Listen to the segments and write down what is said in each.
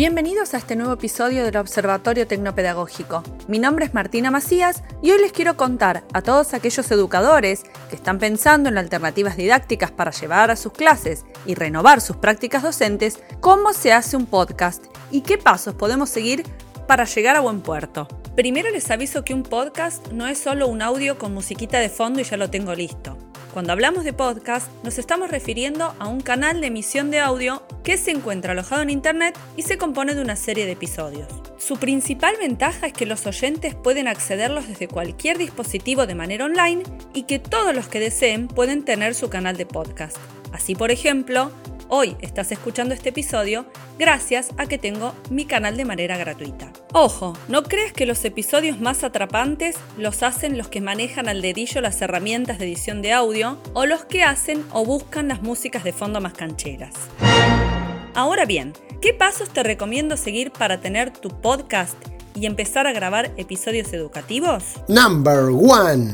Bienvenidos a este nuevo episodio del Observatorio Tecnopedagógico. Mi nombre es Martina Macías y hoy les quiero contar a todos aquellos educadores que están pensando en alternativas didácticas para llevar a sus clases y renovar sus prácticas docentes cómo se hace un podcast y qué pasos podemos seguir para llegar a buen puerto. Primero les aviso que un podcast no es solo un audio con musiquita de fondo y ya lo tengo listo. Cuando hablamos de podcast, nos estamos refiriendo a un canal de emisión de audio que se encuentra alojado en Internet y se compone de una serie de episodios. Su principal ventaja es que los oyentes pueden accederlos desde cualquier dispositivo de manera online y que todos los que deseen pueden tener su canal de podcast. Así, por ejemplo, hoy estás escuchando este episodio gracias a que tengo mi canal de manera gratuita. Ojo, no crees que los episodios más atrapantes los hacen los que manejan al dedillo las herramientas de edición de audio o los que hacen o buscan las músicas de fondo más cancheras. Ahora bien, ¿qué pasos te recomiendo seguir para tener tu podcast y empezar a grabar episodios educativos? Number one.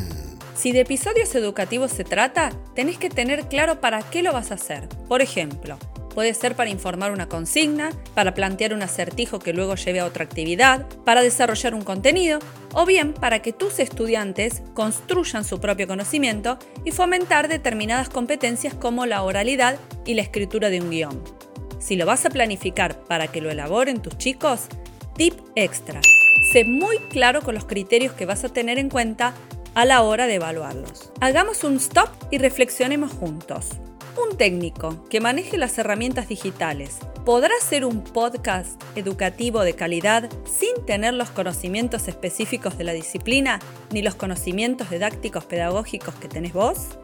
Si de episodios educativos se trata, tenés que tener claro para qué lo vas a hacer. Por ejemplo, puede ser para informar una consigna, para plantear un acertijo que luego lleve a otra actividad, para desarrollar un contenido o bien para que tus estudiantes construyan su propio conocimiento y fomentar determinadas competencias como la oralidad y la escritura de un guion. Si lo vas a planificar para que lo elaboren tus chicos, tip extra. Sé muy claro con los criterios que vas a tener en cuenta a la hora de evaluarlos. Hagamos un stop y reflexionemos juntos. Un técnico que maneje las herramientas digitales podrá hacer un podcast educativo de calidad sin tener los conocimientos específicos de la disciplina ni los conocimientos didácticos pedagógicos que tenés vos?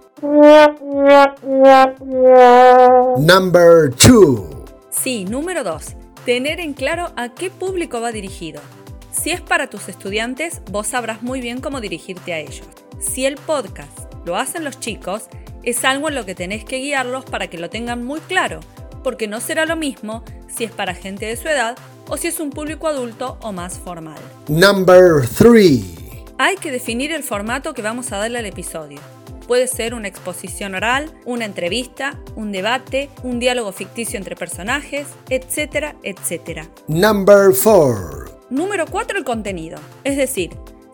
Number two. Sí, número 2. Tener en claro a qué público va dirigido. Si es para tus estudiantes, vos sabrás muy bien cómo dirigirte a ellos. Si el podcast lo hacen los chicos, es algo en lo que tenés que guiarlos para que lo tengan muy claro, porque no será lo mismo si es para gente de su edad o si es un público adulto o más formal. Number three. Hay que definir el formato que vamos a darle al episodio. Puede ser una exposición oral, una entrevista, un debate, un diálogo ficticio entre personajes, etcétera, etcétera. Number four. Número 4, el contenido. Es decir,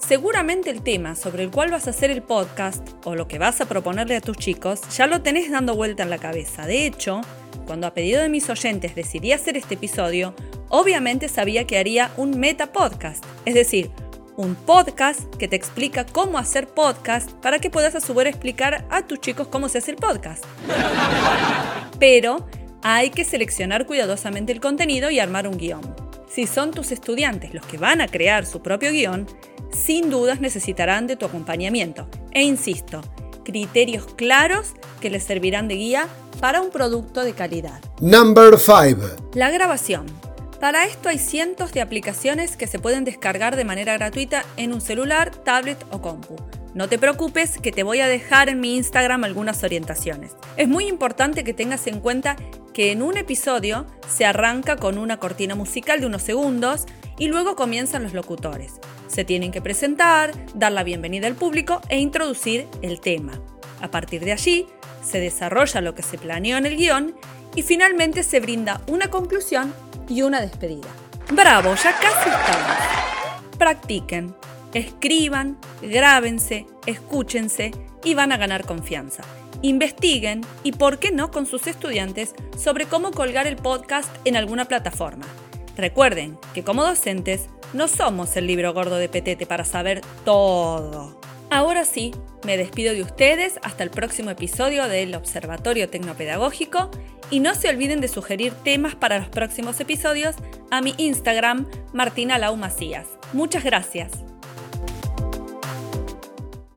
seguramente el tema sobre el cual vas a hacer el podcast o lo que vas a proponerle a tus chicos ya lo tenés dando vuelta en la cabeza. De hecho, cuando a pedido de mis oyentes decidí hacer este episodio, obviamente sabía que haría un meta podcast, es decir, un podcast que te explica cómo hacer podcast para que puedas a su vez explicar a tus chicos cómo se hace el podcast. Pero hay que seleccionar cuidadosamente el contenido y armar un guion. Si son tus estudiantes los que van a crear su propio guion, sin dudas necesitarán de tu acompañamiento. E insisto, criterios claros que les servirán de guía para un producto de calidad. Number 5. La grabación. Para esto hay cientos de aplicaciones que se pueden descargar de manera gratuita en un celular, tablet o compu. No te preocupes que te voy a dejar en mi Instagram algunas orientaciones. Es muy importante que tengas en cuenta que en un episodio se arranca con una cortina musical de unos segundos y luego comienzan los locutores. Se tienen que presentar, dar la bienvenida al público e introducir el tema. A partir de allí, se desarrolla lo que se planeó en el guion y finalmente se brinda una conclusión y una despedida. ¡Bravo! Ya casi estamos. Practiquen, escriban, grábense, escúchense y van a ganar confianza investiguen y, por qué no, con sus estudiantes sobre cómo colgar el podcast en alguna plataforma. Recuerden que como docentes no somos el libro gordo de Petete para saber todo. Ahora sí, me despido de ustedes hasta el próximo episodio del Observatorio Tecnopedagógico y no se olviden de sugerir temas para los próximos episodios a mi Instagram Martina Lau Macías. Muchas gracias.